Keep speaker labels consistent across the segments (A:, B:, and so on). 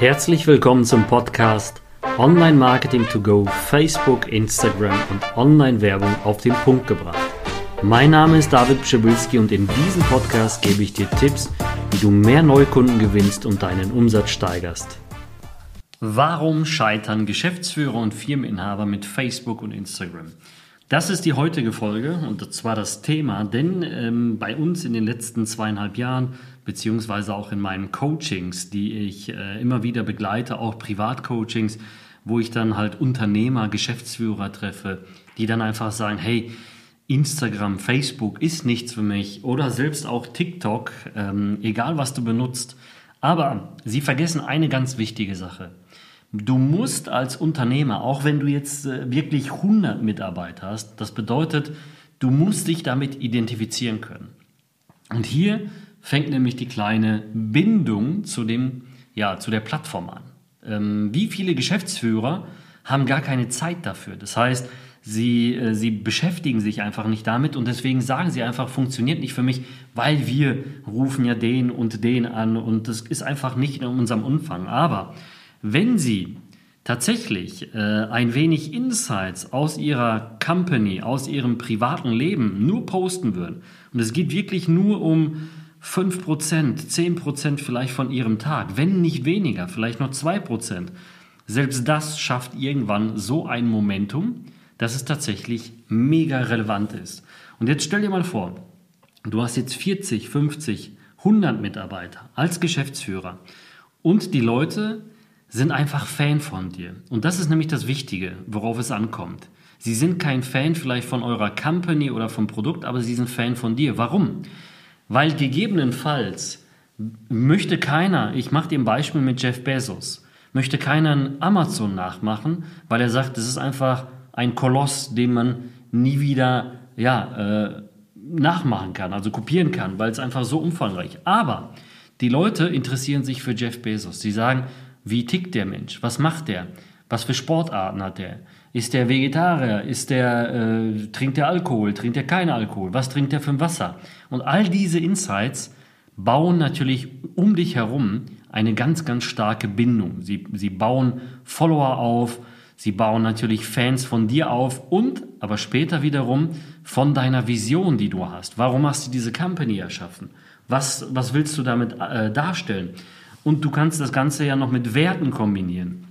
A: Herzlich willkommen zum Podcast Online Marketing to Go, Facebook, Instagram und Online-Werbung auf den Punkt gebracht. Mein Name ist David Pschibilski und in diesem Podcast gebe ich dir Tipps, wie du mehr Neukunden gewinnst und deinen Umsatz steigerst. Warum scheitern Geschäftsführer und Firmeninhaber mit Facebook und Instagram? Das ist die heutige Folge und zwar das Thema, denn ähm, bei uns in den letzten zweieinhalb Jahren, beziehungsweise auch in meinen Coachings, die ich äh, immer wieder begleite, auch Privatcoachings, wo ich dann halt Unternehmer, Geschäftsführer treffe, die dann einfach sagen, hey, Instagram, Facebook ist nichts für mich oder selbst auch TikTok, ähm, egal was du benutzt. Aber sie vergessen eine ganz wichtige Sache. Du musst als Unternehmer, auch wenn du jetzt äh, wirklich 100 Mitarbeiter hast, das bedeutet, du musst dich damit identifizieren können. Und hier fängt nämlich die kleine Bindung zu, dem, ja, zu der Plattform an. Ähm, wie viele Geschäftsführer haben gar keine Zeit dafür? Das heißt, sie, äh, sie beschäftigen sich einfach nicht damit und deswegen sagen sie einfach, funktioniert nicht für mich, weil wir rufen ja den und den an und das ist einfach nicht in unserem Umfang. Aber wenn Sie tatsächlich äh, ein wenig Insights aus Ihrer Company, aus Ihrem privaten Leben nur posten würden, und es geht wirklich nur um 5%, 10% vielleicht von Ihrem Tag, wenn nicht weniger, vielleicht noch 2%, selbst das schafft irgendwann so ein Momentum, dass es tatsächlich mega relevant ist. Und jetzt stell dir mal vor, du hast jetzt 40, 50, 100 Mitarbeiter als Geschäftsführer und die Leute sind einfach Fan von dir. Und das ist nämlich das Wichtige, worauf es ankommt. Sie sind kein Fan vielleicht von eurer Company oder vom Produkt, aber sie sind Fan von dir. Warum? Weil gegebenenfalls möchte keiner, ich mache dir ein Beispiel mit Jeff Bezos, möchte keiner einen Amazon nachmachen, weil er sagt, das ist einfach ein Koloss, den man nie wieder ja, äh, nachmachen kann, also kopieren kann, weil es einfach so umfangreich. Aber die Leute interessieren sich für Jeff Bezos. Sie sagen, wie tickt der Mensch? Was macht der? Was für Sportarten hat der? Ist der Vegetarier? Ist der, äh, trinkt der Alkohol? Trinkt er keinen Alkohol? Was trinkt er für ein Wasser? Und all diese Insights bauen natürlich um dich herum eine ganz, ganz starke Bindung. Sie, sie bauen Follower auf, sie bauen natürlich Fans von dir auf und aber später wiederum von deiner Vision, die du hast. Warum hast du diese Company erschaffen? Was, was willst du damit äh, darstellen? Und du kannst das Ganze ja noch mit Werten kombinieren.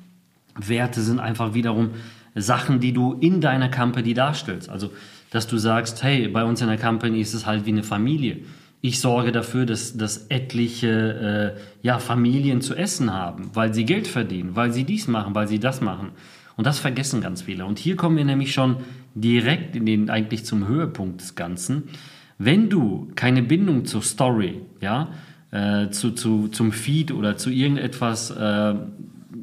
A: Werte sind einfach wiederum Sachen, die du in deiner Company darstellst. Also, dass du sagst, hey, bei uns in der Company ist es halt wie eine Familie. Ich sorge dafür, dass, dass etliche äh, ja, Familien zu essen haben, weil sie Geld verdienen, weil sie dies machen, weil sie das machen. Und das vergessen ganz viele. Und hier kommen wir nämlich schon direkt in den, eigentlich zum Höhepunkt des Ganzen. Wenn du keine Bindung zur Story, ja, äh, zu, zu, zum Feed oder zu irgendetwas äh,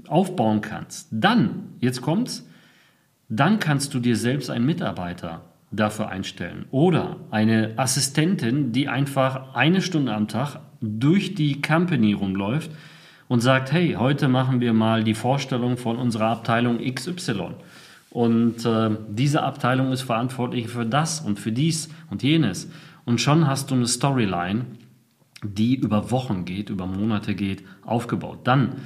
A: aufbauen kannst, dann, jetzt kommt's, dann kannst du dir selbst einen Mitarbeiter dafür einstellen oder eine Assistentin, die einfach eine Stunde am Tag durch die Company rumläuft und sagt, hey, heute machen wir mal die Vorstellung von unserer Abteilung XY. Und äh, diese Abteilung ist verantwortlich für das und für dies und jenes. Und schon hast du eine Storyline, die über Wochen geht, über Monate geht, aufgebaut. Dann,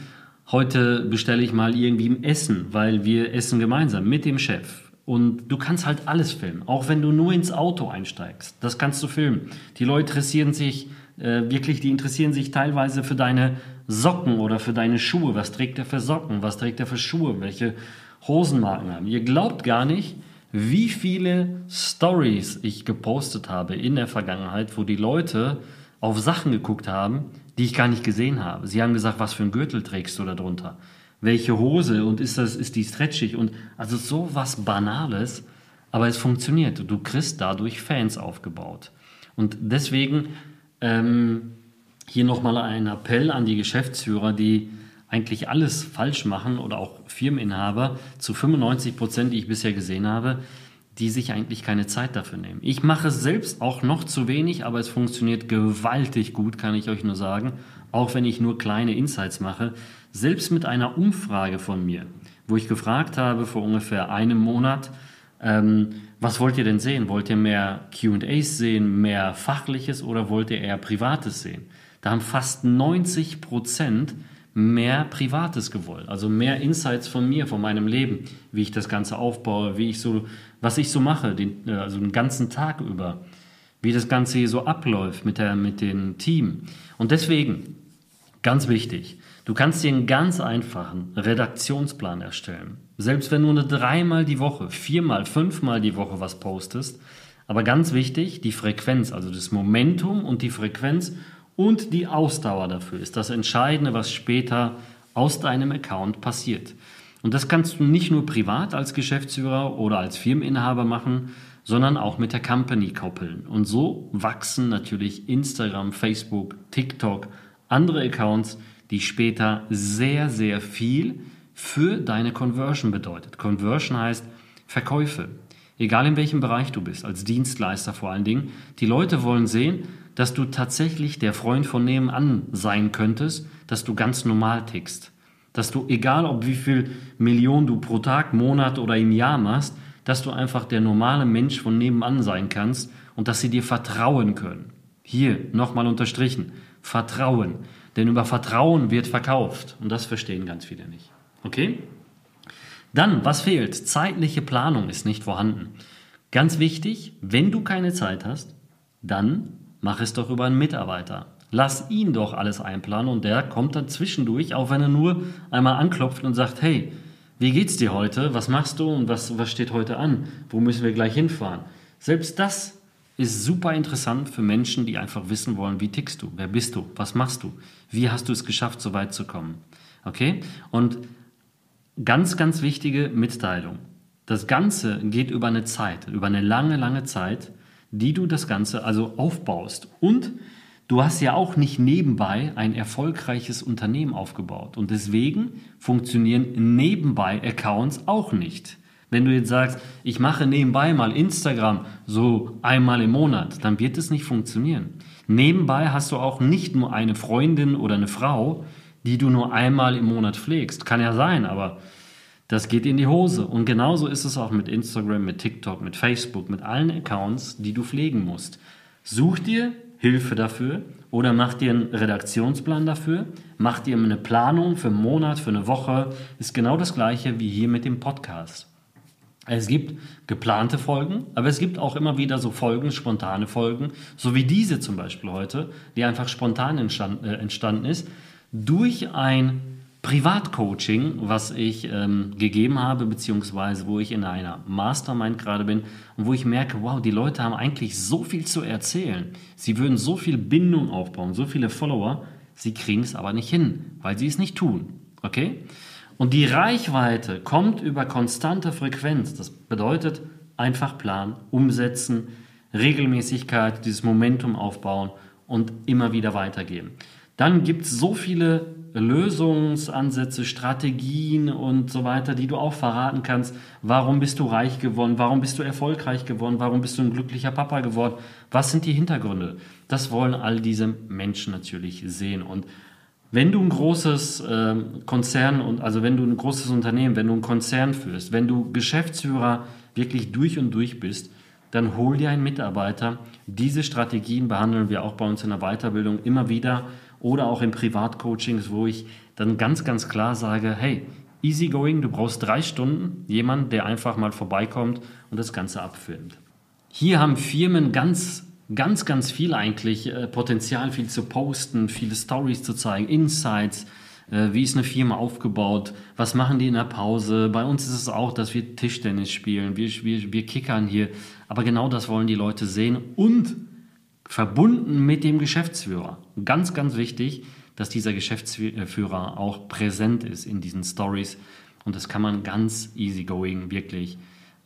A: heute bestelle ich mal irgendwie ein Essen, weil wir essen gemeinsam mit dem Chef. Und du kannst halt alles filmen, auch wenn du nur ins Auto einsteigst. Das kannst du filmen. Die Leute interessieren sich äh, wirklich, die interessieren sich teilweise für deine Socken oder für deine Schuhe. Was trägt er für Socken? Was trägt er für Schuhe? Welche Hosenmarken haben? Ihr glaubt gar nicht, wie viele Stories ich gepostet habe in der Vergangenheit, wo die Leute auf Sachen geguckt haben, die ich gar nicht gesehen habe. Sie haben gesagt, was für ein Gürtel trägst du da drunter? Welche Hose und ist das, ist die stretchig? Und also so was Banales, aber es funktioniert. Du kriegst dadurch Fans aufgebaut. Und deswegen ähm, hier nochmal ein Appell an die Geschäftsführer, die eigentlich alles falsch machen oder auch Firmeninhaber zu 95 Prozent, die ich bisher gesehen habe, die sich eigentlich keine Zeit dafür nehmen. Ich mache es selbst auch noch zu wenig, aber es funktioniert gewaltig gut, kann ich euch nur sagen. Auch wenn ich nur kleine Insights mache. Selbst mit einer Umfrage von mir, wo ich gefragt habe vor ungefähr einem Monat, ähm, was wollt ihr denn sehen? Wollt ihr mehr QAs sehen, mehr Fachliches oder wollt ihr eher Privates sehen? Da haben fast 90 Prozent mehr Privates gewollt, also mehr Insights von mir, von meinem Leben, wie ich das Ganze aufbaue, wie ich so, was ich so mache, den, äh, also den ganzen Tag über, wie das Ganze hier so abläuft mit, der, mit dem Team. Und deswegen, ganz wichtig, du kannst dir einen ganz einfachen Redaktionsplan erstellen. Selbst wenn du nur dreimal die Woche, viermal, fünfmal die Woche was postest, aber ganz wichtig, die Frequenz, also das Momentum und die Frequenz und die Ausdauer dafür ist das Entscheidende, was später aus deinem Account passiert. Und das kannst du nicht nur privat als Geschäftsführer oder als Firmeninhaber machen, sondern auch mit der Company koppeln. Und so wachsen natürlich Instagram, Facebook, TikTok, andere Accounts, die später sehr, sehr viel für deine Conversion bedeutet. Conversion heißt Verkäufe. Egal in welchem Bereich du bist, als Dienstleister vor allen Dingen. Die Leute wollen sehen, dass du tatsächlich der Freund von nebenan sein könntest, dass du ganz normal tickst. Dass du, egal ob wie viel Millionen du pro Tag, Monat oder im Jahr machst, dass du einfach der normale Mensch von nebenan sein kannst und dass sie dir vertrauen können. Hier nochmal unterstrichen, Vertrauen. Denn über Vertrauen wird verkauft und das verstehen ganz viele nicht. Okay? Dann, was fehlt? Zeitliche Planung ist nicht vorhanden. Ganz wichtig, wenn du keine Zeit hast, dann Mach es doch über einen Mitarbeiter. Lass ihn doch alles einplanen und der kommt dann zwischendurch, auch wenn er nur einmal anklopft und sagt, hey, wie geht's dir heute? Was machst du und was, was steht heute an? Wo müssen wir gleich hinfahren? Selbst das ist super interessant für Menschen, die einfach wissen wollen, wie tickst du? Wer bist du? Was machst du? Wie hast du es geschafft, so weit zu kommen? Okay? Und ganz, ganz wichtige Mitteilung. Das Ganze geht über eine Zeit, über eine lange, lange Zeit die du das Ganze also aufbaust. Und du hast ja auch nicht nebenbei ein erfolgreiches Unternehmen aufgebaut. Und deswegen funktionieren nebenbei Accounts auch nicht. Wenn du jetzt sagst, ich mache nebenbei mal Instagram so einmal im Monat, dann wird es nicht funktionieren. Nebenbei hast du auch nicht nur eine Freundin oder eine Frau, die du nur einmal im Monat pflegst. Kann ja sein, aber das geht in die Hose. Und genauso ist es auch mit Instagram, mit TikTok, mit Facebook, mit allen Accounts, die du pflegen musst. Such dir Hilfe dafür oder mach dir einen Redaktionsplan dafür, mach dir eine Planung für einen Monat, für eine Woche. Ist genau das gleiche wie hier mit dem Podcast. Es gibt geplante Folgen, aber es gibt auch immer wieder so Folgen, spontane Folgen, so wie diese zum Beispiel heute, die einfach spontan äh, entstanden ist, durch ein Privatcoaching, was ich ähm, gegeben habe, beziehungsweise wo ich in einer Mastermind gerade bin und wo ich merke, wow, die Leute haben eigentlich so viel zu erzählen. Sie würden so viel Bindung aufbauen, so viele Follower, sie kriegen es aber nicht hin, weil sie es nicht tun. Okay? Und die Reichweite kommt über konstante Frequenz. Das bedeutet einfach planen, umsetzen, Regelmäßigkeit, dieses Momentum aufbauen und immer wieder weitergeben. Dann gibt es so viele Lösungsansätze, Strategien und so weiter, die du auch verraten kannst. Warum bist du reich geworden? Warum bist du erfolgreich geworden? Warum bist du ein glücklicher Papa geworden? Was sind die Hintergründe? Das wollen all diese Menschen natürlich sehen. Und wenn du ein großes äh, Konzern und also wenn du ein großes Unternehmen, wenn du einen Konzern führst, wenn du Geschäftsführer wirklich durch und durch bist, dann hol dir einen Mitarbeiter. Diese Strategien behandeln wir auch bei uns in der Weiterbildung immer wieder oder auch in Privatcoachings, wo ich dann ganz, ganz klar sage, hey, easy going, du brauchst drei Stunden, jemand, der einfach mal vorbeikommt und das Ganze abfilmt. Hier haben Firmen ganz, ganz, ganz viel eigentlich äh, Potenzial, viel zu posten, viele Stories zu zeigen, Insights, äh, wie ist eine Firma aufgebaut, was machen die in der Pause. Bei uns ist es auch, dass wir Tischtennis spielen, wir, wir, wir kickern hier. Aber genau das wollen die Leute sehen und verbunden mit dem Geschäftsführer. Ganz, ganz wichtig, dass dieser Geschäftsführer auch präsent ist in diesen Stories. Und das kann man ganz easygoing wirklich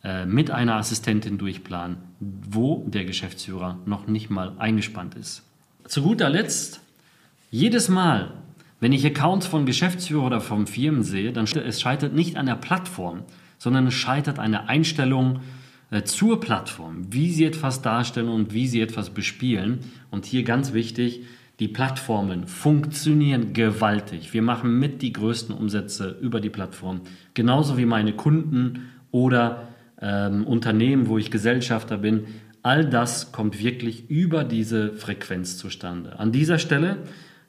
A: äh, mit einer Assistentin durchplanen, wo der Geschäftsführer noch nicht mal eingespannt ist. Zu guter Letzt, jedes Mal, wenn ich Accounts von Geschäftsführer oder von Firmen sehe, dann es scheitert nicht an der Plattform, sondern es scheitert an der Einstellung, zur Plattform, wie sie etwas darstellen und wie sie etwas bespielen. Und hier ganz wichtig, die Plattformen funktionieren gewaltig. Wir machen mit die größten Umsätze über die Plattform. Genauso wie meine Kunden oder ähm, Unternehmen, wo ich Gesellschafter bin. All das kommt wirklich über diese Frequenz zustande. An dieser Stelle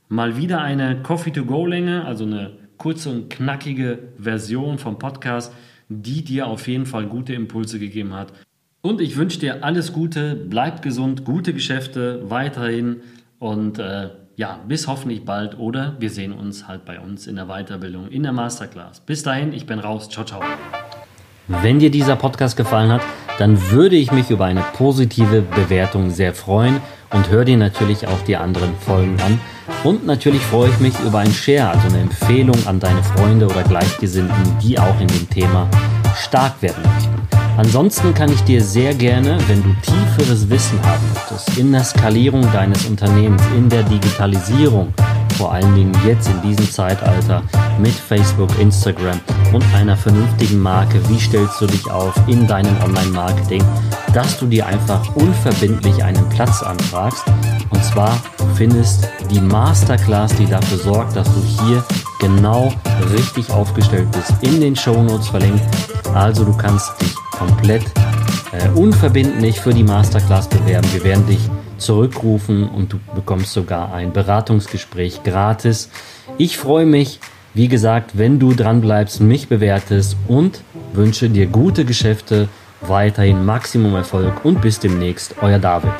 A: Mal wieder eine Coffee-to-Go-Länge, also eine kurze und knackige Version vom Podcast, die dir auf jeden Fall gute Impulse gegeben hat. Und ich wünsche dir alles Gute, bleib gesund, gute Geschäfte weiterhin und äh, ja, bis hoffentlich bald oder wir sehen uns halt bei uns in der Weiterbildung, in der Masterclass. Bis dahin, ich bin raus. Ciao, ciao. Wenn dir dieser Podcast gefallen hat, dann würde ich mich über eine positive Bewertung sehr freuen und hör dir natürlich auch die anderen Folgen an. Und natürlich freue ich mich über ein Share, also eine Empfehlung an deine Freunde oder Gleichgesinnten, die auch in dem Thema stark werden möchten. Ansonsten kann ich dir sehr gerne, wenn du tieferes Wissen haben möchtest, in der Skalierung deines Unternehmens, in der Digitalisierung, vor allen Dingen jetzt in diesem Zeitalter mit Facebook, Instagram und einer vernünftigen Marke, wie stellst du dich auf in deinem Online-Marketing, dass du dir einfach unverbindlich einen Platz anfragst. Und zwar findest die Masterclass, die dafür sorgt, dass du hier genau richtig aufgestellt bist, in den Show Notes verlinkt. Also du kannst dich komplett äh, unverbindlich für die Masterclass bewerben. Wir werden dich zurückrufen und du bekommst sogar ein Beratungsgespräch gratis. Ich freue mich, wie gesagt, wenn du dran bleibst, mich bewertest und wünsche dir gute Geschäfte, weiterhin Maximum Erfolg und bis demnächst, euer David.